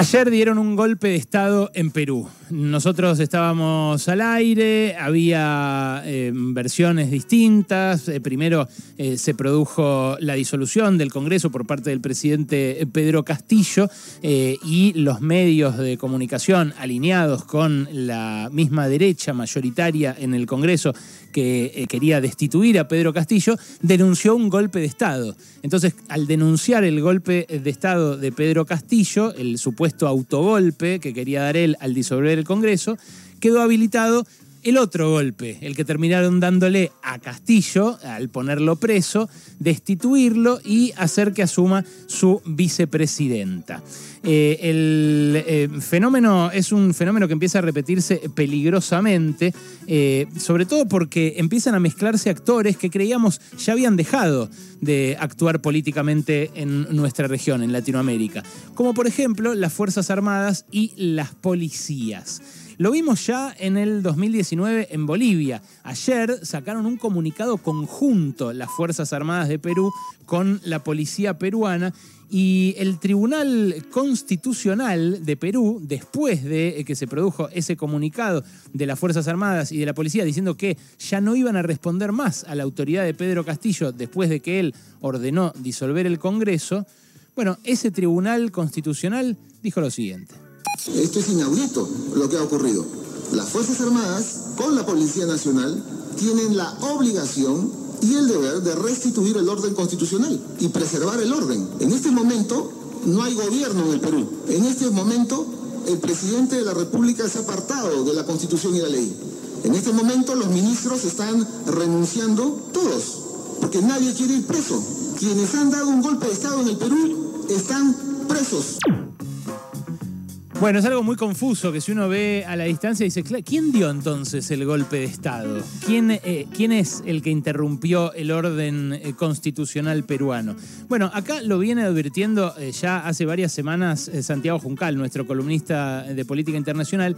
Ayer dieron un golpe de Estado en Perú. Nosotros estábamos al aire, había eh, versiones distintas. Eh, primero eh, se produjo la disolución del Congreso por parte del presidente Pedro Castillo y los medios de comunicación alineados con la misma derecha mayoritaria en el Congreso que quería destituir a Pedro Castillo, denunció un golpe de Estado. Entonces, al denunciar el golpe de Estado de Pedro Castillo, el supuesto autogolpe que quería dar él al disolver el Congreso, quedó habilitado el otro golpe, el que terminaron dándole a Castillo, al ponerlo preso, destituirlo y hacer que asuma su vicepresidenta. Eh, el eh, fenómeno es un fenómeno que empieza a repetirse peligrosamente, eh, sobre todo porque empiezan a mezclarse actores que creíamos ya habían dejado de actuar políticamente en nuestra región, en Latinoamérica, como por ejemplo las Fuerzas Armadas y las policías. Lo vimos ya en el 2019 en Bolivia. Ayer sacaron un comunicado conjunto las Fuerzas Armadas de Perú con la policía peruana y el Tribunal Constitucional de Perú, después de que se produjo ese comunicado de las Fuerzas Armadas y de la policía diciendo que ya no iban a responder más a la autoridad de Pedro Castillo después de que él ordenó disolver el Congreso, bueno, ese Tribunal Constitucional dijo lo siguiente. Esto es inaudito lo que ha ocurrido. Las Fuerzas Armadas con la Policía Nacional tienen la obligación y el deber de restituir el orden constitucional y preservar el orden. En este momento no hay gobierno en el Perú. En este momento el presidente de la República ha apartado de la Constitución y la ley. En este momento los ministros están renunciando todos, porque nadie quiere ir preso. Quienes han dado un golpe de Estado en el Perú están presos. Bueno, es algo muy confuso que si uno ve a la distancia dice, ¿quién dio entonces el golpe de Estado? ¿Quién, eh, ¿quién es el que interrumpió el orden eh, constitucional peruano? Bueno, acá lo viene advirtiendo eh, ya hace varias semanas Santiago Juncal, nuestro columnista de política internacional,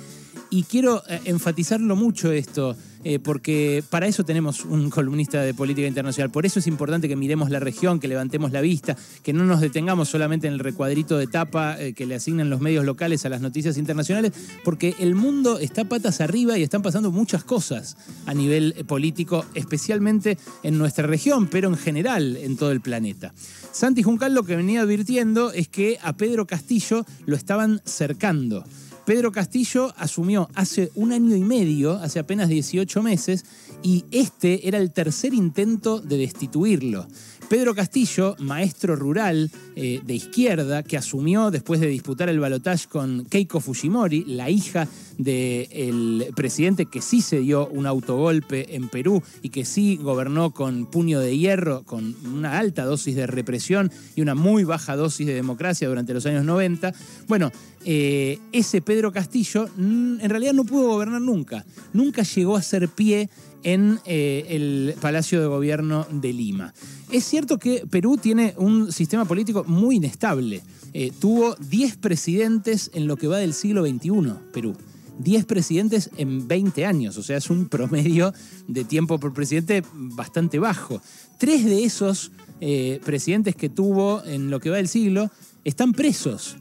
y quiero enfatizarlo mucho esto. Eh, porque para eso tenemos un columnista de política internacional. Por eso es importante que miremos la región, que levantemos la vista, que no nos detengamos solamente en el recuadrito de tapa eh, que le asignan los medios locales a las noticias internacionales, porque el mundo está patas arriba y están pasando muchas cosas a nivel eh, político, especialmente en nuestra región, pero en general en todo el planeta. Santi Juncal lo que venía advirtiendo es que a Pedro Castillo lo estaban cercando. Pedro Castillo asumió hace un año y medio, hace apenas 18 meses, y este era el tercer intento de destituirlo. Pedro Castillo, maestro rural eh, de izquierda, que asumió después de disputar el balotaje con Keiko Fujimori, la hija del presidente que sí se dio un autogolpe en Perú y que sí gobernó con puño de hierro, con una alta dosis de represión y una muy baja dosis de democracia durante los años 90. Bueno, eh, ese Pedro Castillo mm, en realidad no pudo gobernar nunca, nunca llegó a ser pie en eh, el Palacio de Gobierno de Lima. Es cierto que Perú tiene un sistema político muy inestable. Eh, tuvo 10 presidentes en lo que va del siglo XXI, Perú. 10 presidentes en 20 años, o sea, es un promedio de tiempo por presidente bastante bajo. Tres de esos eh, presidentes que tuvo en lo que va del siglo están presos.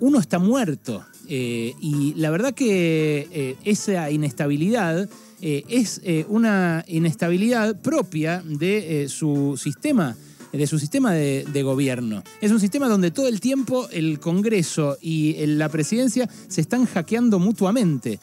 Uno está muerto. y la verdad que esa inestabilidad eh, es eh, una inestabilidad propia de eh, su sistema de su sistema de, gobierno. Es un sistema donde todo el tiempo el Congreso y la presidencia se están hackeando mutuamente.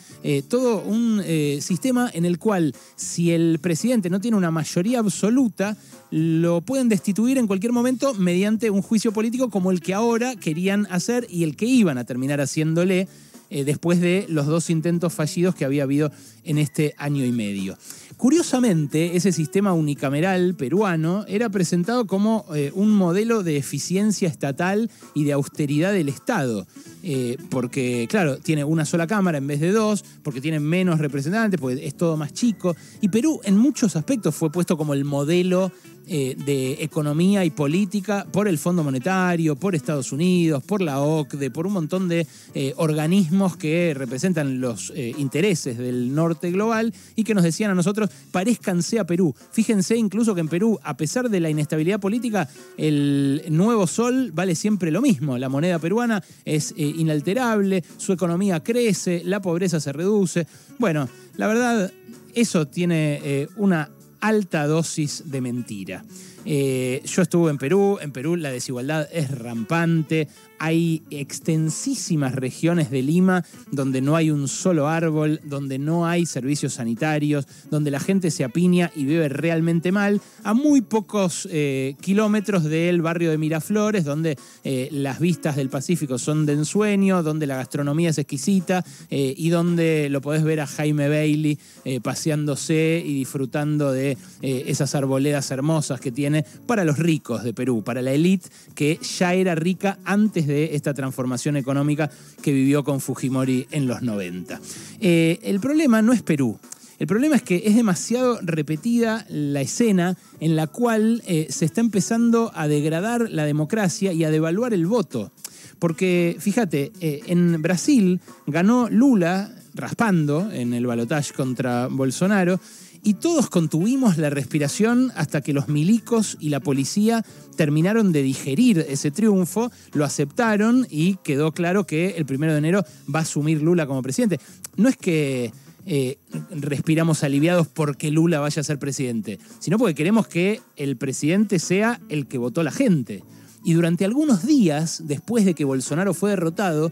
todo un sistema en el cual si el presidente no tiene una mayoría absoluta, lo pueden destituir en cualquier momento mediante un juicio político como el que ahora querían hacer y el que iban a terminar haciéndole eh, después de los dos intentos fallidos que había habido en este año y medio. Curiosamente, ese sistema unicameral peruano era presentado como eh, un modelo de eficiencia estatal y de austeridad del Estado. Eh, porque, claro, tiene una sola Cámara en vez de dos, porque tiene menos representantes, porque es todo más chico. Y Perú en muchos aspectos fue puesto como el modelo eh, de economía y política por el Fondo Monetario, por Estados Unidos, por la OCDE, por un montón de eh, organismos que representan los eh, intereses del norte global y que nos decían a nosotros, parezcanse a Perú. Fíjense incluso que en Perú, a pesar de la inestabilidad política, el nuevo sol vale siempre lo mismo. La moneda peruana es inalterable, su economía crece, la pobreza se reduce. Bueno, la verdad, eso tiene una alta dosis de mentira. Eh, yo estuve en Perú, en Perú la desigualdad es rampante, hay extensísimas regiones de Lima donde no hay un solo árbol, donde no hay servicios sanitarios, donde la gente se apiña y vive realmente mal, a muy pocos eh, kilómetros del barrio de Miraflores, donde eh, las vistas del Pacífico son de ensueño, donde la gastronomía es exquisita y donde lo podés ver a Jaime Bailey paseándose y disfrutando de esas arboledas hermosas que tiene para los ricos de Perú, para la élite que ya era rica antes de esta transformación económica que vivió con Fujimori en los 90. Eh, el problema no es Perú. El problema es que es demasiado repetida la escena en la cual eh, se está empezando a degradar la democracia y a devaluar el voto. Porque, fíjate, eh, en Brasil ganó Lula raspando en el balotaje contra Bolsonaro y todos contuvimos la respiración hasta que los milicos y la policía terminaron de digerir ese triunfo, lo aceptaron y quedó claro que el primero de enero va a asumir Lula como presidente. No es que eh, respiramos aliviados porque Lula vaya a ser presidente, sino porque queremos que el presidente sea el que votó la gente. Y durante algunos días, después de que Bolsonaro fue derrotado,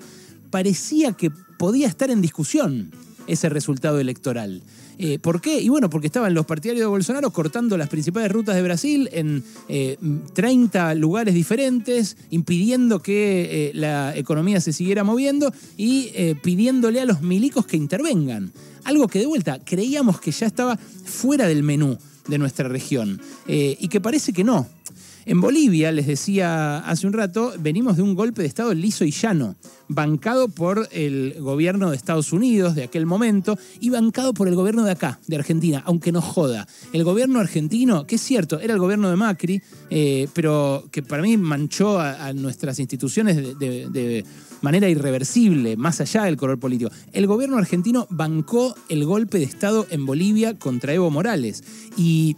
parecía que podía estar en discusión ese resultado electoral. Eh, ¿Por qué? Y bueno, porque estaban los partidarios de Bolsonaro cortando las principales rutas de Brasil en 30 eh, lugares diferentes, impidiendo que eh, la economía se siguiera moviendo y pidiéndole a los milicos que intervengan. Algo que de vuelta creíamos que ya estaba fuera del menú de nuestra región y que parece que no. En Bolivia, les decía hace un rato, venimos de un golpe de Estado liso y llano, bancado por el gobierno de Estados Unidos de aquel momento y bancado por el gobierno de acá, de Argentina, aunque no joda. El gobierno argentino, que es cierto, era el gobierno de Macri, eh, pero que para mí manchó a, nuestras instituciones de, de manera irreversible, más allá del color político. El gobierno argentino bancó el golpe de Estado en Bolivia contra Evo Morales. Y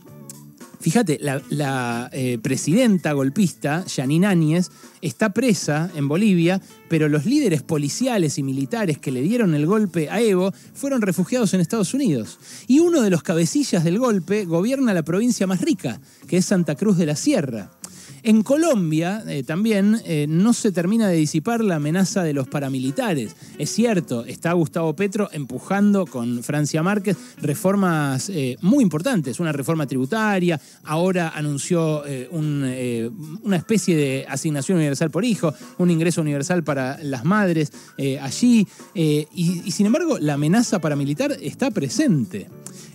Fíjate, la, eh, presidenta golpista, Janine Áñez, está presa en Bolivia, pero los líderes policiales y militares que le dieron el golpe a Evo fueron refugiados en Estados Unidos. Y uno de los cabecillas del golpe gobierna la provincia más rica, que es Santa Cruz de la Sierra. En Colombia eh, también eh, no se termina de disipar la amenaza de los paramilitares. Es cierto, está Gustavo Petro empujando con Francia Márquez reformas eh, muy importantes, una reforma tributaria, ahora anunció una especie de asignación universal por hijo, un ingreso universal para las madres allí, y sin embargo la amenaza paramilitar está presente.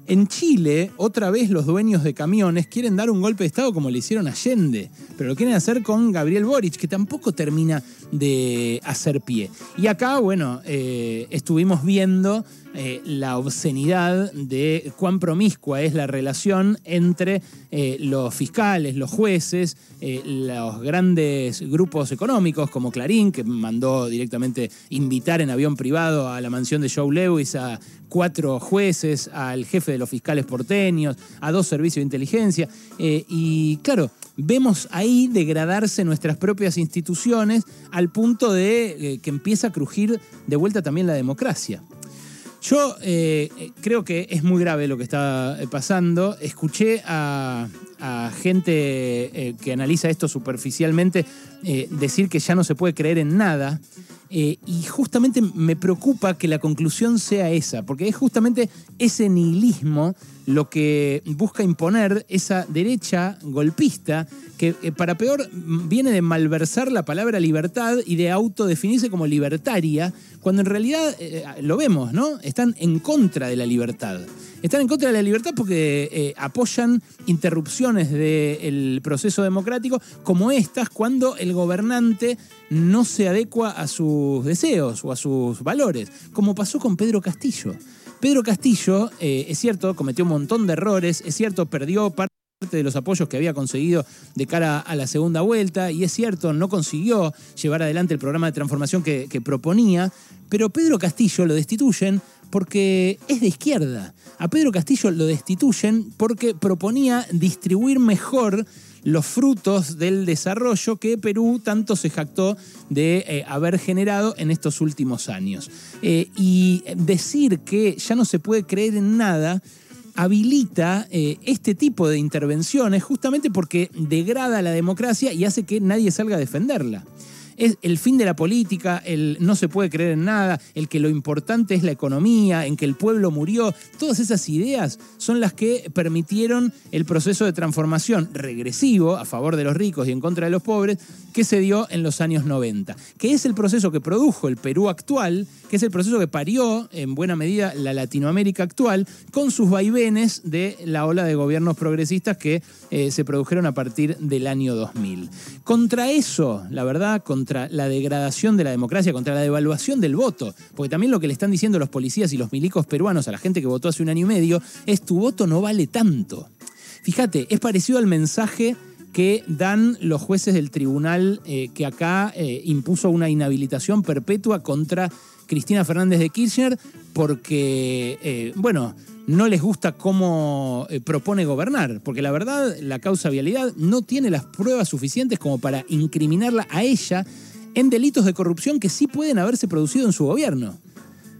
En Chile, otra vez los dueños de camiones quieren dar un golpe de Estado como le hicieron Allende, pero lo quieren hacer con Gabriel Boric, que tampoco termina de hacer pie. Y acá, bueno, eh, estuvimos viendo eh, la obscenidad de cuán promiscua es la relación entre eh, los fiscales, los jueces, eh, los grandes grupos económicos como Clarín, que mandó directamente invitar en avión privado a la mansión de Joe Lewis a cuatro jueces, al jefe de los fiscales porteños, a dos servicios de inteligencia. y claro, vemos ahí degradarse nuestras propias instituciones al punto de que empieza a crujir de vuelta también la democracia. Yo eh, creo que es muy grave lo que está eh, pasando. Escuché a, gente eh, que analiza esto superficialmente decir que ya no se puede creer en nada. y justamente me preocupa que la conclusión sea esa, porque es justamente ese nihilismo lo que busca imponer esa derecha golpista que eh, para peor viene de malversar la palabra libertad y de autodefinirse como libertaria, cuando en realidad eh, lo vemos, ¿no? Están en contra de la libertad. Están en contra de la libertad porque eh, apoyan interrupciones del proceso democrático como estas cuando el gobernante no se adecua a sus deseos o a sus valores, como pasó con Pedro Castillo. Pedro Castillo, eh, es cierto, cometió un montón de errores, es cierto, perdió parte de los apoyos que había conseguido de cara a la segunda vuelta, y es cierto, no consiguió llevar adelante el programa de transformación que, proponía, pero Pedro Castillo lo destituyen porque es de izquierda. A Pedro Castillo lo destituyen porque proponía distribuir mejor los frutos del desarrollo que Perú tanto se jactó de eh, haber generado en estos últimos años. Eh, y decir que ya no se puede creer en nada habilita eh, este tipo de intervenciones justamente porque degrada la democracia y hace que nadie salga a defenderla es el fin de la política, el no se puede creer en nada, el que lo importante es la economía, en que el pueblo murió. Todas esas ideas son las que permitieron el proceso de transformación regresivo a favor de los ricos y en contra de los pobres que se dio en los años 90, que es el proceso que produjo el Perú actual, que es el proceso que parió en buena medida la Latinoamérica actual, con sus vaivenes de la ola de gobiernos progresistas que eh, se produjeron a partir del año 2000. Contra eso, la verdad, contra contra la degradación de la democracia, contra la devaluación del voto. Porque también lo que le están diciendo los policías y los milicos peruanos a la gente que votó hace un año y medio es tu voto no vale tanto. Fíjate, es parecido al mensaje que dan los jueces del tribunal eh, que acá eh, impuso una inhabilitación perpetua contra Cristina Fernández de Kirchner porque, eh, bueno, no les gusta cómo eh, propone gobernar, porque la verdad la causa vialidad no tiene las pruebas suficientes como para incriminarla a ella en delitos de corrupción que sí pueden haberse producido en su gobierno.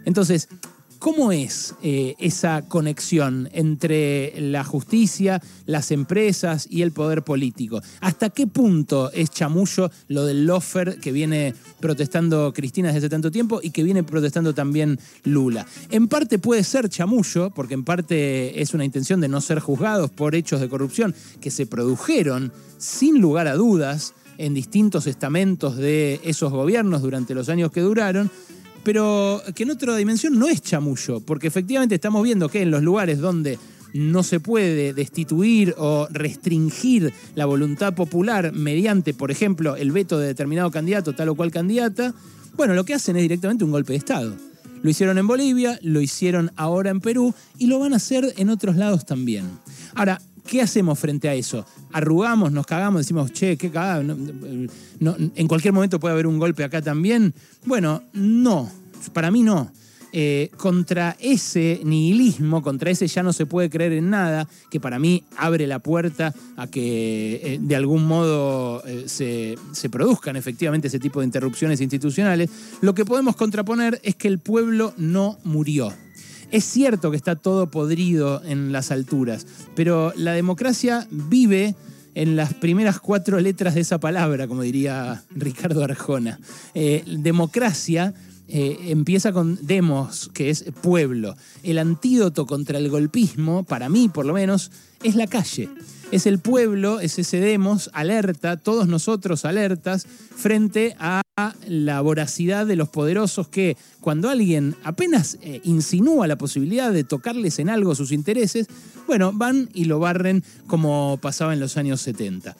Entonces, ¿Cómo es eh, esa conexión entre la justicia, las empresas y el poder político? ¿Hasta qué punto es chamullo lo del lofer que viene protestando Cristina desde hace tanto tiempo y que viene protestando también Lula? En parte puede ser chamullo, porque en parte es una intención de no ser juzgados por hechos de corrupción que se produjeron sin lugar a dudas en distintos estamentos de esos gobiernos durante los años que duraron, pero que en otra dimensión no es chamullo, porque efectivamente estamos viendo que en los lugares donde no se puede destituir o restringir la voluntad popular mediante, por ejemplo, el veto de determinado candidato, tal o cual candidata, bueno, lo que hacen es directamente un golpe de Estado. Lo hicieron en Bolivia, lo hicieron ahora en Perú y lo van a hacer en otros lados también. Ahora, ¿qué hacemos frente a eso? Arrugamos, nos cagamos, decimos, che, qué cagada, en cualquier momento puede haber un golpe acá también. Bueno, no, para mí no. Eh, contra ese nihilismo, contra ese ya no se puede creer en nada, que para mí abre la puerta a que eh, de algún modo eh, se, se, produzcan efectivamente ese tipo de interrupciones institucionales, lo que podemos contraponer es que el pueblo no murió. Es cierto que está todo podrido en las alturas, pero la democracia vive en las primeras cuatro letras de esa palabra, como diría Ricardo Arjona. democracia eh, empieza con demos, que es pueblo. El antídoto contra el golpismo, para mí por lo menos, es la calle. Es el pueblo, es ese demos, alerta, todos nosotros alertas, frente a la voracidad de los poderosos que cuando alguien apenas eh, insinúa la posibilidad de tocarles en algo sus intereses, bueno, van y lo barren como pasaba en los años 70.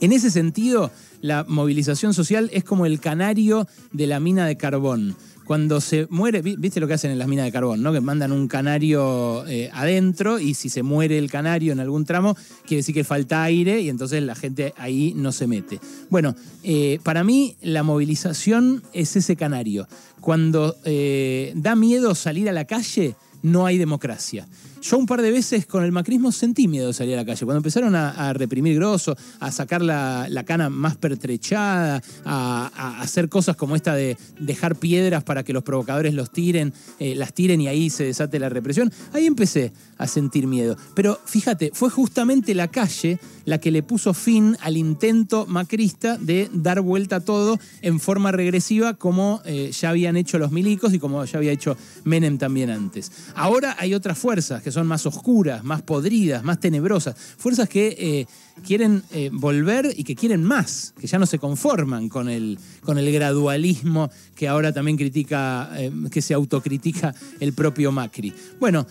En ese sentido, la movilización social es como el canario de la mina de carbón. Cuando se muere, viste lo que hacen en las minas de carbón, ¿no? Que mandan un canario eh, adentro y si se muere el canario en algún tramo, quiere decir que falta aire y entonces la gente ahí no se mete. Bueno, eh, para mí la movilización es ese canario. Cuando eh, da miedo salir a la calle, no hay democracia. Yo un par de veces con el macrismo sentí miedo de salir a la calle. Cuando empezaron a, reprimir grosso, a sacar la, cana más pertrechada, a, hacer cosas como esta de dejar piedras para que los provocadores los tiren, eh, las tiren y ahí se desate la represión, ahí empecé a sentir miedo. Pero fíjate, fue justamente la calle la que le puso fin al intento macrista de dar vuelta a todo en forma regresiva como eh, ya habían hecho los milicos y como ya había hecho Menem también antes. Ahora hay otras fuerzas son más oscuras, más podridas, más tenebrosas, fuerzas que eh, quieren eh, volver y que quieren más, que ya no se conforman con el, con el gradualismo que ahora también critica, eh, que se autocritica el propio Macri. Bueno,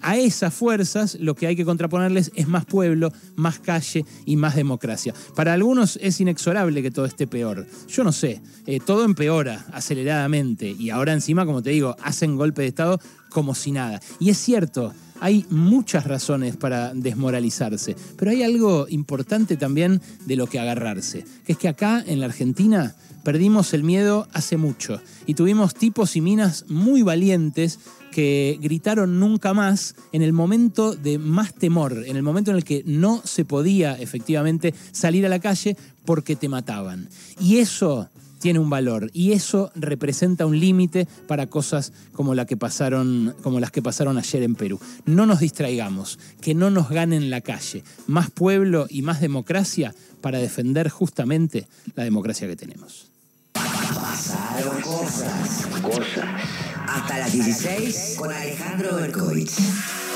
a esas fuerzas lo que hay que contraponerles es más pueblo, más calle y más democracia. Para algunos es inexorable que todo esté peor. Yo no sé, todo empeora aceleradamente y ahora encima, como te digo, hacen golpe de Estado como si nada. Y es cierto, hay muchas razones para desmoralizarse, pero hay algo importante también de lo que agarrarse, que es que acá en la Argentina perdimos el miedo hace mucho y tuvimos tipos y minas muy valientes que gritaron nunca más en el momento de más temor, en el momento en el que no se podía efectivamente salir a la calle porque te mataban. Y eso tiene un valor y eso representa un límite para cosas como, la que pasaron, como las que pasaron ayer en Perú. No nos distraigamos, que no nos ganen la calle. Más pueblo y más democracia para defender justamente la democracia que tenemos. Pasaron cosas. Cosas. Hasta las 16 con Alejandro Berkovich.